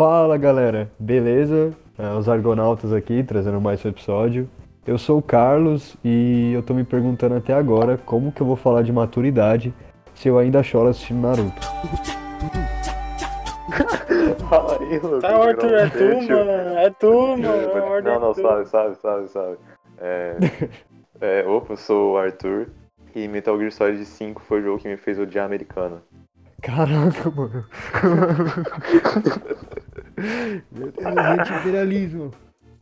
Fala galera, beleza? É, os Argonautas aqui, trazendo mais um episódio. Eu sou o Carlos e eu tô me perguntando até agora como que eu vou falar de maturidade se eu ainda choro assistindo Naruto. Fala aí, Lucas. Tá, Arthur, é tu, mano. É tu, mano. Não, não, é tu. sabe, sabe, sabe, sabe. É, é, opa, eu sou o Arthur e Metal Gear Solid 5 foi o jogo que me fez odiar americano. Caraca, mano. Meu Deus, anti-imperialismo.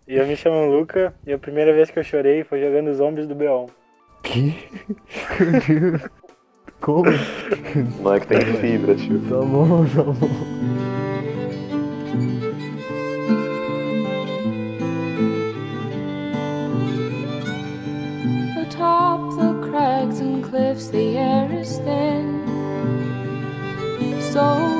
E eu me chamo Luca e a primeira vez que eu chorei foi jogando Zombies do B1. Que? Meu Deus. Como? O moleque tem fibra, tio. Tá bom, tá bom. Atop the crags and cliffs, the air is thin. So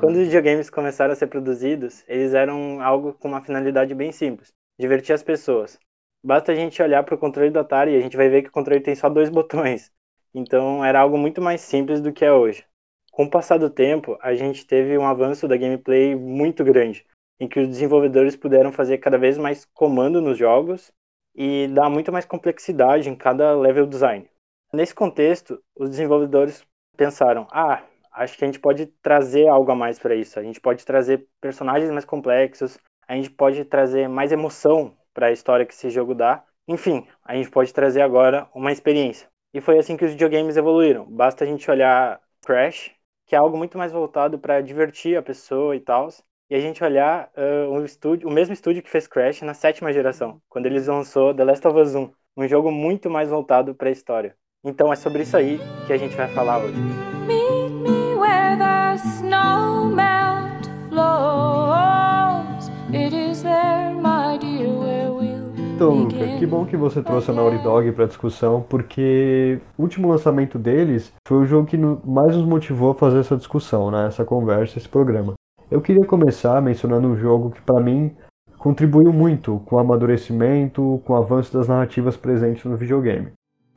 Quando os videogames começaram a ser produzidos, eles eram algo com uma finalidade bem simples: divertir as pessoas. Basta a gente olhar para o controle do Atari e a gente vai ver que o controle tem só dois botões. Então era algo muito mais simples do que é hoje. Com o passar do tempo, a gente teve um avanço da gameplay muito grande, em que os desenvolvedores puderam fazer cada vez mais comando nos jogos e dar muito mais complexidade em cada level design. Nesse contexto, os desenvolvedores pensaram: ah, acho que a gente pode trazer algo a mais para isso. A gente pode trazer personagens mais complexos, a gente pode trazer mais emoção para a história que esse jogo dá. Enfim, a gente pode trazer agora uma experiência. E foi assim que os videogames evoluíram. Basta a gente olhar Crash, que é algo muito mais voltado para divertir a pessoa e tal, e a gente olhar uh, um estúdio, o mesmo estúdio que fez Crash na sétima geração, quando eles lançou The Last of Us 1, um jogo muito mais voltado para a história. Então é sobre isso aí que a gente vai falar hoje. Meet me where the snow melt flows. It is there, my dear, where we'll Então, Luca, que bom que você trouxe a Naughty Dog pra discussão, porque o último lançamento deles foi o jogo que mais nos motivou a fazer essa discussão, né? Essa conversa, esse programa. Eu queria começar mencionando um jogo que pra mim contribuiu muito com o amadurecimento, com o avanço das narrativas presentes no videogame,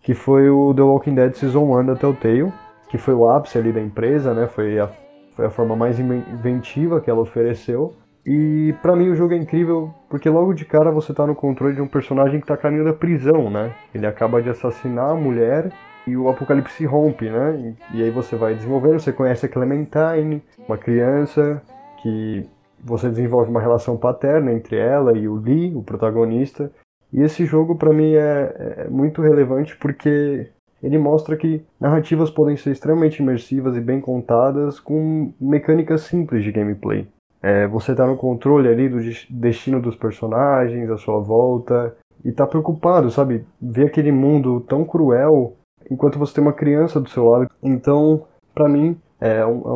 que foi o The Walking Dead Season 1 da Telltale, que foi o ápice ali da empresa, né? Foi a, foi a forma mais inven- inventiva que ela ofereceu. E pra mim o jogo é incrível porque logo de cara você tá no controle de um personagem que tá caminho da prisão, né? Ele acaba de assassinar a mulher e o apocalipse rompe, né? E, e aí você vai desenvolvendo, você conhece a Clementine, uma criança que você desenvolve uma relação paterna entre ela e o Lee, o protagonista. E esse jogo pra mim é, é muito relevante porque ele mostra que narrativas podem ser extremamente imersivas e bem contadas com mecânicas simples de gameplay. É, você tá no controle ali do des- destino dos personagens, à sua volta, e tá preocupado, sabe? Ver aquele mundo tão cruel enquanto você tem uma criança do seu lado. Então, pra mim, é um, é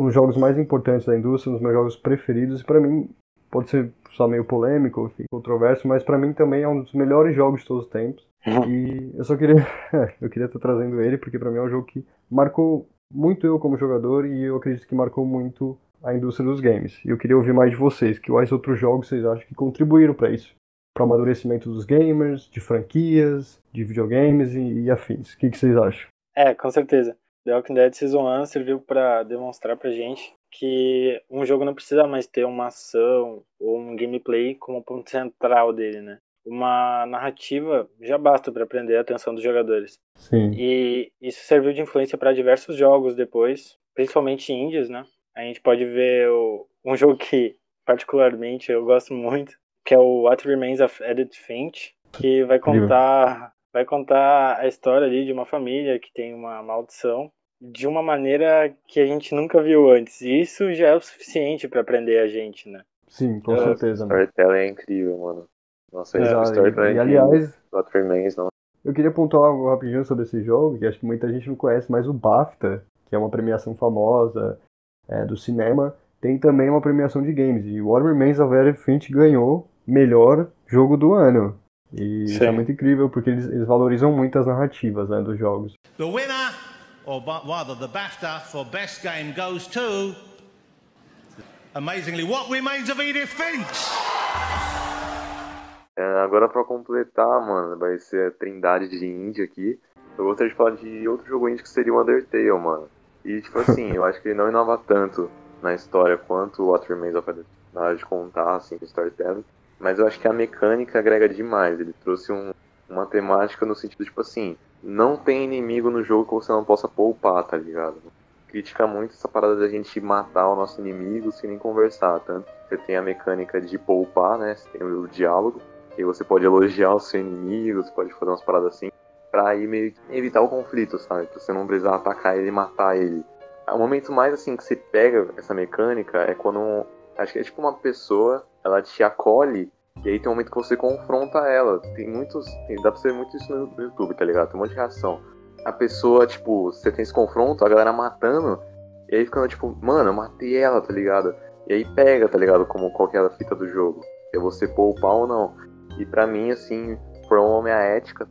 um dos jogos mais importantes da indústria, um dos meus jogos preferidos, e pra mim pode ser só meio polêmico, enfim, controverso, mas pra mim também é um dos melhores jogos de todos os tempos. E eu só queria, eu queria estar trazendo ele porque pra mim é um jogo que marcou muito eu como jogador e eu acredito que marcou muito a indústria dos games. E eu queria ouvir mais de vocês, que quais outros jogos vocês acham que contribuíram para isso? Para o amadurecimento dos gamers, de franquias, de videogames e, e afins. O que, que vocês acham? É, com certeza. The Walking Dead Season 1 serviu para demonstrar pra gente que um jogo não precisa mais ter uma ação ou um gameplay como ponto central dele, né? Uma narrativa já basta para prender a atenção dos jogadores. Sim. E isso serviu de influência para diversos jogos depois, principalmente indies, né? A gente pode ver o- um jogo que particularmente eu gosto muito, que é o What Remains of Edith Finch, que vai contar vai contar a história ali de uma família que tem uma maldição de uma maneira que a gente nunca viu antes. E isso já é o suficiente para prender a gente, né? Sim, com É, certeza. né? Storytelling é incrível, mano. Nossa, esse Exato. Storytelling E, e é aliás, Remains, não. eu queria pontuar algo rapidinho sobre esse jogo, que acho que muita gente não conhece, mas o BAFTA, que é uma premiação famosa é, do cinema, tem também uma premiação de games. E o What Remains of Edith Finch ganhou melhor jogo do ano. E isso Sim. é muito incrível, porque eles, eles valorizam muito as narrativas né, dos jogos. The winner, or rather the BAFTA for Best Game goes to. Amazingly, What Remains of Edith Finch? É, agora pra completar, mano, vai ser a trindade de indie aqui. Eu gostaria de falar de outro jogo indie que seria o Undertale, mano. E, tipo assim, eu acho que ele não inova tanto na história quanto o What Remains of Edith, na hora de contar, assim, storytelling. Mas eu acho que a mecânica agrega demais. Ele trouxe um, uma temática no sentido, tipo assim, não tem inimigo no jogo que você não possa poupar, tá ligado? Critica muito essa parada da gente matar o nosso inimigo sem nem conversar. Tanto você tem a mecânica de poupar, né? Você tem o diálogo, que você pode elogiar o seu inimigo, você pode fazer umas paradas assim, pra aí meio que evitar o conflito, sabe? Pra você não precisar atacar ele e matar ele. O momento mais assim que você pega essa mecânica é quando. acho que é tipo uma pessoa, ela te acolhe e aí tem um momento que você confronta ela. Tem muitos. Tem, dá pra ver muito isso no, YouTube, tá ligado? Tem um monte de reação. A pessoa, tipo, você tem esse confronto, a galera matando, e aí ficando tipo, mano, eu matei ela, tá ligado? E aí pega, tá ligado? Como qualquer fita do jogo. É você poupar ou não. E pra mim, assim, formou minha ética.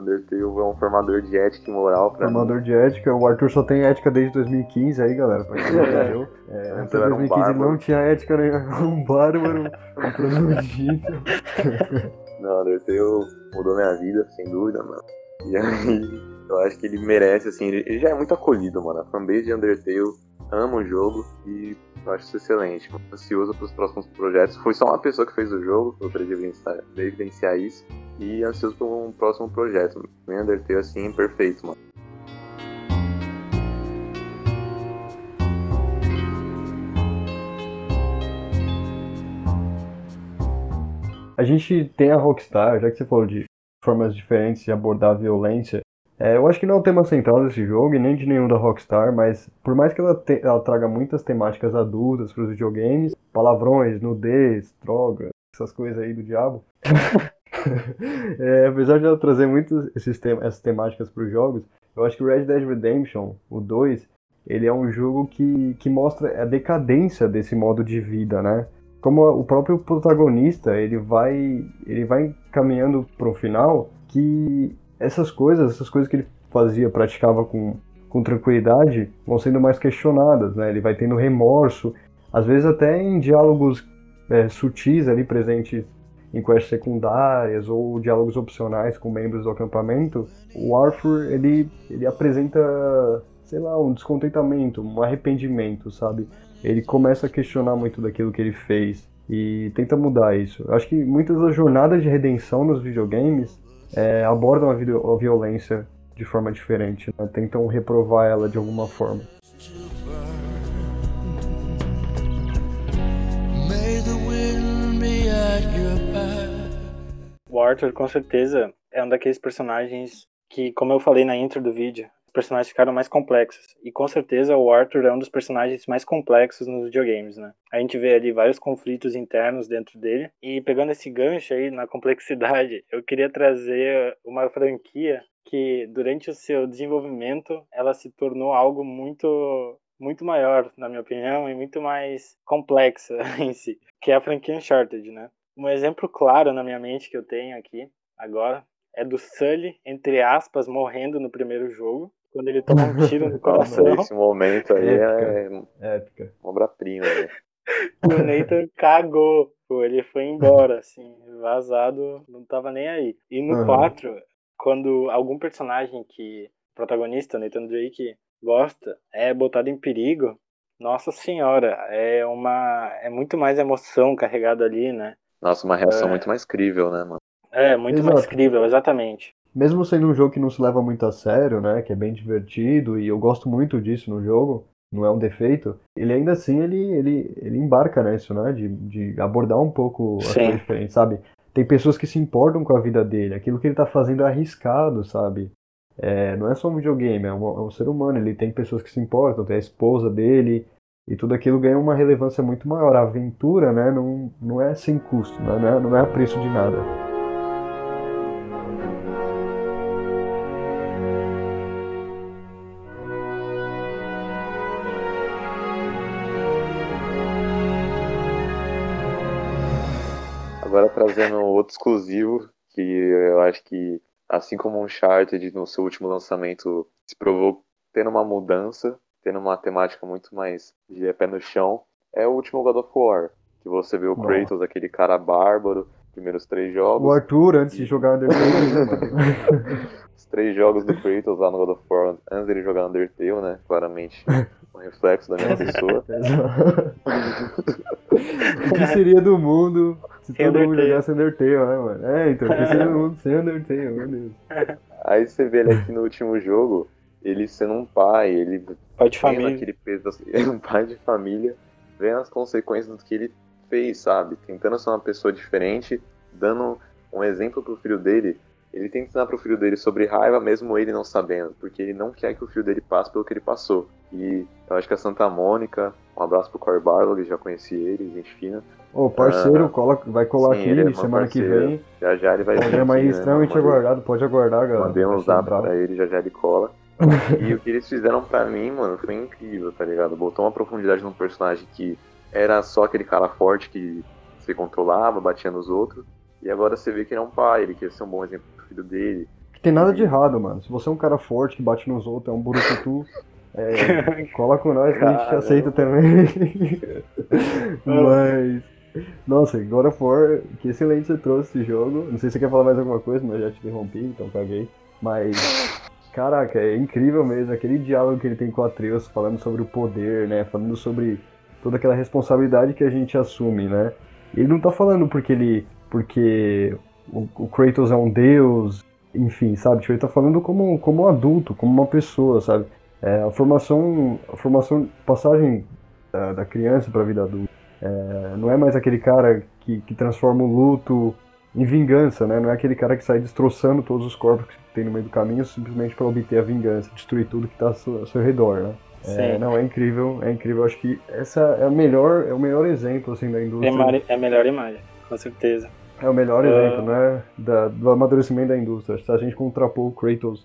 Undertale é um formador de ética e moral pra mim. Formador de ética, o Arthur só tem ética desde 2015 aí, galera. Pra quem não entendeu. É, antes de era um 2015 ele bárbaro. não tinha ética nenhuma, um bárbaro, um prodígio. Não, Undertale mudou minha vida, sem dúvida, mano. E aí, eu acho que ele merece, assim, ele, ele já é muito acolhido, mano. A fanbase de Undertale ama o jogo e acho isso excelente. Ansioso pros próximos projetos. Foi só uma pessoa que fez o jogo, eu pra evidenciar, evidenciar isso. E ansioso por um próximo projeto. O Undertale, assim, perfeito, mano. A gente tem a Rockstar, já que você falou de formas diferentes de abordar a violência. É, eu acho que não é o tema central desse jogo e nem de nenhum da Rockstar, mas por mais que ela, te- ela traga muitas temáticas adultas para os videogames, palavrões, nudez, droga, essas coisas aí do diabo. É, apesar de ela trazer esses tem- essas temáticas para os jogos, eu acho que Red Dead Redemption, o 2, ele é um jogo que, que mostra a decadência desse modo de vida, né? Como o próprio protagonista, ele vai ele vai caminhando pro final que essas coisas, essas coisas que ele fazia, praticava com, com tranquilidade, vão sendo mais questionadas, né? Ele vai tendo remorso, às vezes até em diálogos é, sutis ali presentes em quests secundárias ou diálogos opcionais com membros do acampamento, o Arthur ele, ele apresenta, sei lá, um descontentamento, um arrependimento, sabe? Ele começa a questionar muito daquilo que ele fez e tenta mudar isso. Eu acho que muitas das jornadas de redenção nos videogames é, abordam a, a violência de forma diferente, né? tentam reprovar ela de alguma forma. O Arthur, com certeza, é um daqueles personagens que, como eu falei na intro do vídeo, personagens ficaram mais complexos. E com certeza o Arthur é um dos personagens mais complexos nos videogames, né? A gente vê ali vários conflitos internos dentro dele. E pegando esse gancho aí na complexidade, eu queria trazer uma franquia que, durante o seu desenvolvimento, ela se tornou algo muito muito maior, na minha opinião, e muito mais complexa em si, que é a franquia Uncharted, né? Um exemplo claro na minha mente que eu tenho aqui, agora, é do Sully, entre aspas, morrendo no primeiro jogo, quando ele toma um tiro no coração, Esse momento aí é Épica. uma obra-prima, né? e o Nathan cagou. Pô, ele foi embora, assim, vazado, não tava nem aí. E no Aham. 4, quando algum personagem que o protagonista, o Nathan Drake, gosta, é botado em perigo, nossa senhora, é uma. É muito mais emoção carregada ali, né? Nossa, uma reação É. muito mais crível, né, mano? É, muito mais Exato. crível, exatamente. Mesmo sendo um jogo que não se leva muito a sério, né? Que é bem divertido e eu gosto muito disso no jogo, não é um defeito. Ele ainda assim ele, ele, ele embarca nisso, né? De, de abordar um pouco as coisas diferentes, sabe? Tem pessoas que se importam com a vida dele, aquilo que ele tá fazendo é arriscado, sabe? É, não é só um videogame, é um, é um ser humano, ele tem pessoas que se importam, tem a esposa dele, e tudo aquilo ganha uma relevância muito maior. A aventura, né, não, não é sem custo, né? não, é, não é a preço de nada. Trazendo outro exclusivo, que eu acho que, assim como o Uncharted no seu último lançamento se provou tendo uma mudança, tendo uma temática muito mais de pé no chão, é o último God of War. Que você vê o. Kratos, aquele cara bárbaro, primeiros três O jogos. Arthur, antes de jogar Undertale, né? Os três jogos do Kratos lá no God of War, antes dele jogar Undertale, né? Claramente um reflexo da minha pessoa. o que seria do mundo se Sem todo mundo jogasse Undertale, né, mano? É, então, seria do mundo sem Undertale, meu Deus. Aí você vê ele aqui no último jogo, ele sendo um pai, ele Pai de vendo família. aquele peso, da- ele é um pai de família, vendo as consequências do que ele fez, sabe? Tentando ser uma pessoa diferente, dando um exemplo pro filho dele. Ele tenta ensinar pro filho dele sobre raiva, mesmo ele não sabendo, porque ele não quer que o filho dele passe pelo que ele passou. E eu acho que a Santa Mônica, um abraço pro Corey Barlog, já conheci ele, gente fina. Ô, parceiro, Ah, cola, vai colar sim, ele é aqui meu semana que parceiro. vem. Já já ele vai vir Programa aí né? extremamente Mandei- aguardado, pode aguardar, galera. Mandei um zap pra ele, já já ele cola. e o que eles fizeram pra mim, mano, foi incrível, tá ligado? Botou uma profundidade num personagem que era só aquele cara forte que se controlava, batia nos outros. E agora você vê que ele é um pai, ele quer ser um bom exemplo pro filho dele. Que tem nada de errado, mano. Se você é um cara forte que bate nos outros, é um burucutu, é, cola com nós que a gente te aceita também. Mas. Nossa, God of War, que excelente você trouxe esse jogo. Não sei se você quer falar mais alguma coisa, mas eu já te interrompi, então caguei. Mas. Caraca, é incrível mesmo. Aquele diálogo que ele tem com o Atreus falando sobre o poder, né? Falando sobre toda aquela responsabilidade que a gente assume, né? Ele não tá falando porque ele. Porque o, o Kratos é um deus, enfim, sabe? Tipo, ele tá falando como, como um adulto, como uma pessoa, sabe? É, a formação, a formação, passagem da, da criança pra vida adulta. É, não é mais aquele cara que, que transforma o luto em vingança, né? Não é aquele cara que sai destroçando todos os corpos que tem no meio do caminho simplesmente para obter a vingança, destruir tudo que tá ao seu, ao seu redor, né? É, Sim. não, é incrível, é incrível. Acho que essa é a melhor, é o melhor exemplo assim da indústria. É, mari- é a melhor imagem, com certeza. É o melhor Ah. exemplo, né? Da, do amadurecimento da indústria. Se a gente contrapor o Kratos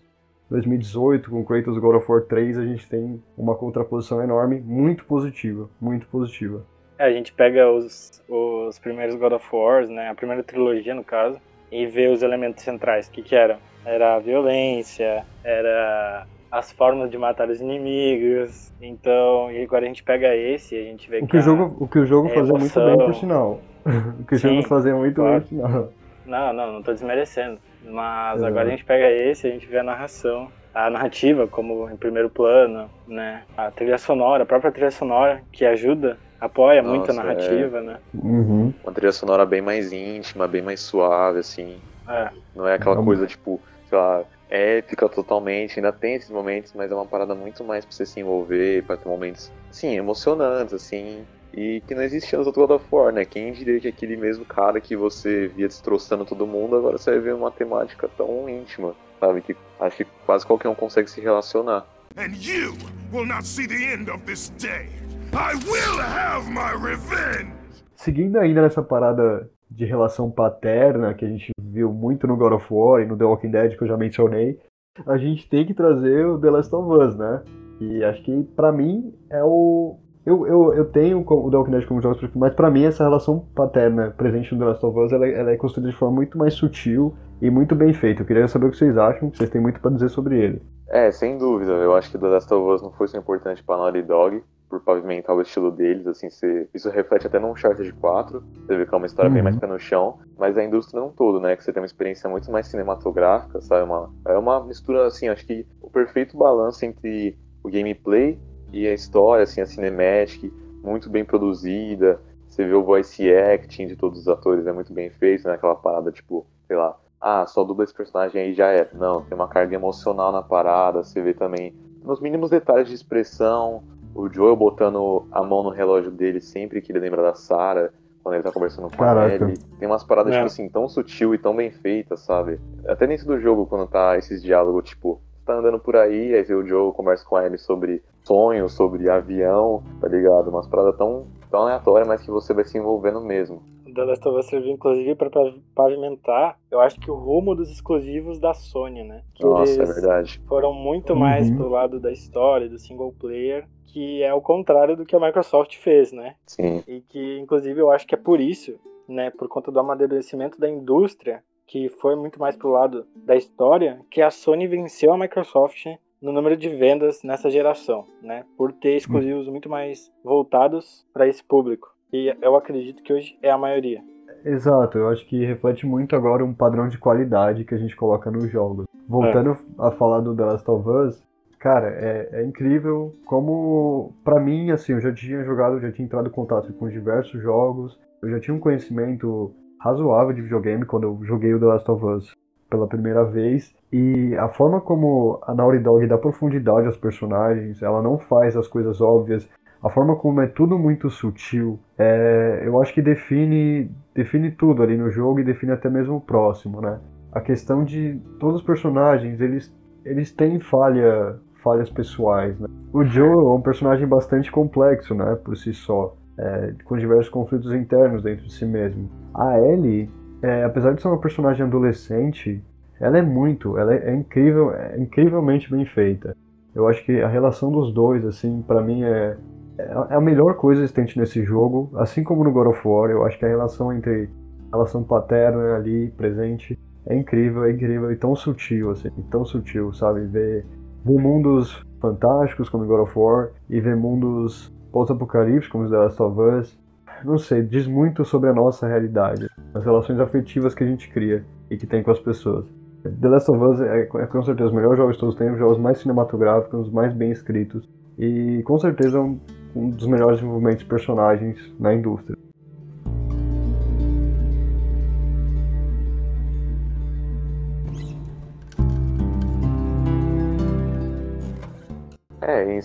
2018 com o Kratos God of War 3, a gente tem uma contraposição enorme, muito positiva, muito positiva. É, a gente pega os, os primeiros God of Wars, né, a primeira trilogia no caso, e vê os elementos centrais. O que que eram? Era a violência, era as formas de matar os inimigos. Então, e agora a gente pega esse e a gente vê O que o a- jogo, o que o jogo fazia muito bem, por sinal. O que o jogo fazia muito claro. bem, por sinal. Não, não, não tô desmerecendo. Mas Exato. agora a gente pega esse e a gente vê a narração. A narrativa como em primeiro plano, né? A trilha sonora, a própria trilha sonora que ajuda, apoia muito a Nossa, narrativa, né? Uhum. Uma trilha sonora bem mais íntima, bem mais suave, assim. É. Não é aquela Vamos. coisa, tipo, sei lá, épica totalmente. Ainda tem esses momentos, mas é uma parada muito mais pra você se envolver, pra ter momentos, sim, emocionantes, assim. E que não existia nos outros God of War, né? Quem diria que aquele mesmo cara que você via destroçando todo mundo, agora você vai ver uma temática tão íntima, sabe? Que acho que quase qualquer um consegue se relacionar. and you will not see the end of this day. I will have my revenge! Seguindo ainda nessa parada de relação paterna que a gente viu muito no God of War e no The Walking Dead que eu já mencionei, a gente tem que trazer o The Last of Us, né? E acho que pra mim é o eu, eu, eu tenho o The Walking Dead como jogo preferido, mas pra mim essa relação paterna presente no The Last of Us ela, é- ela é construída de forma muito mais sutil e muito bem feita. Eu queria saber o que vocês acham, que vocês têm muito pra dizer sobre ele. É, sem dúvida. Eu acho que The Last of Us não foi tão importante pra Naughty Dog, por pavimentar o estilo deles, assim, você... isso reflete até no Uncharted 4, você vê que é uma história bem Uhum. mais pé no chão, mas a indústria não todo, né, que você tem uma experiência muito mais cinematográfica, sabe, uma... é uma mistura, assim, acho que o perfeito balanço entre o gameplay e a história, assim, a cinematic, muito bem produzida, você vê o voice acting de todos os atores, é muito bem feito, né, aquela parada, tipo, sei lá, ah, só dubla esse personagem aí já é. Não, tem uma carga emocional na parada, você vê também nos mínimos detalhes de expressão, o Joel botando a mão no relógio dele sempre que ele lembra da Sarah, quando ele tá conversando com Caraca. a Ellie. Tem umas paradas, É. tipo assim, tão sutil e tão bem feitas, sabe? Até dentro do jogo, quando tá esses diálogos, tipo, você tá andando por aí, aí o Joel conversa com a Ellie sobre sonhos, sobre avião, tá ligado? Umas paradas tão, tão aleatórias, mas que você vai se envolvendo mesmo. The Last of Us serviu inclusive para pavimentar, eu acho que o rumo dos exclusivos da Sony, né? Que Nossa, é verdade. foram muito mais Uhum. pro lado da história, do single player, que é o contrário do que a Microsoft fez, né? Sim. E que, inclusive, eu acho que é por isso, né, por conta do amadurecimento da indústria, que foi muito mais pro lado da história, que a Sony venceu a Microsoft no número de vendas nessa geração, né? Por ter exclusivos muito mais voltados para esse público. E eu acredito que hoje é a maioria. Exato, eu acho que reflete muito agora um padrão de qualidade que a gente coloca nos jogos. Voltando a falar do The Last of Us, cara, é, é incrível como, pra mim, assim, eu já tinha jogado, já tinha entrado em contato com diversos jogos, eu já tinha um conhecimento razoável de videogame quando eu joguei o The Last of Us pela primeira vez. E a forma como a Naughty Dog dá profundidade aos personagens, ela não faz as coisas óbvias, a forma como é tudo muito sutil, é, eu acho que define, define tudo ali no jogo e define até mesmo o próximo, né? A questão de todos os personagens, eles, eles têm falha, falhas pessoais, né? O Joe é um personagem bastante complexo, né, por si só, é, com diversos conflitos internos dentro de si mesmo. A Ellie, é, apesar de ser uma personagem adolescente, ela é muito, ela é, é incrível, é incrivelmente bem feita. Eu acho que a relação dos dois, assim, para mim é, é a melhor coisa existente nesse jogo, assim como no God of War. Eu acho que a relação entre a relação paterna ali presente é incrível, é incrível e tão sutil, assim, tão sutil, sabe? Ver, ver mundos fantásticos como God of War e ver mundos pós-apocalípticos como The Last of Us. Não sei, diz muito sobre a nossa realidade, as relações afetivas que a gente cria e que tem com as pessoas. The Last of Us é, é com certeza os melhores jogos de todos os tempos, os jogos mais cinematográficos, os mais bem escritos e com certeza um, um dos melhores desenvolvimentos de personagens na indústria.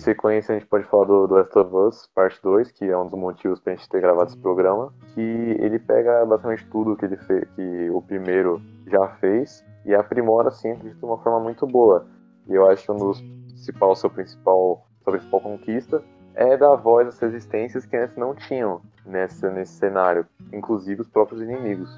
Sequência a gente pode falar do, do Last of Us, parte 2, que é um dos motivos pra gente ter gravado esse programa, que ele pega basicamente tudo que ele fez, que o primeiro já fez e aprimora sempre de uma forma muito boa. E eu acho que um dos principal, seu principal, sua principal conquista é dar voz às resistências que antes não tinham nesse, nesse cenário, inclusive os próprios inimigos.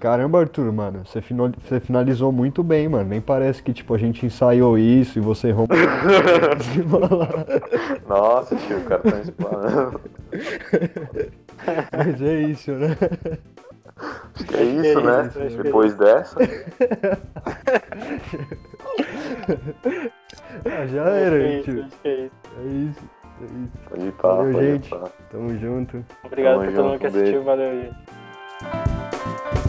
Caramba, Arthur, mano, você, fino- você finalizou muito bem, mano. Nem parece que, tipo, a gente ensaiou isso e você rompe. Nossa, tio, o cara tá explanando. Mas é isso, né? Acho que é isso, né? isso, acho que é Depois dessa. Ah, já era, é isso, tio. é isso. É isso, é isso. Pode ir pra, Valeu, pode gente. Tamo junto. Obrigado Tamo por todo mundo que assistiu, beijo. valeu, gente.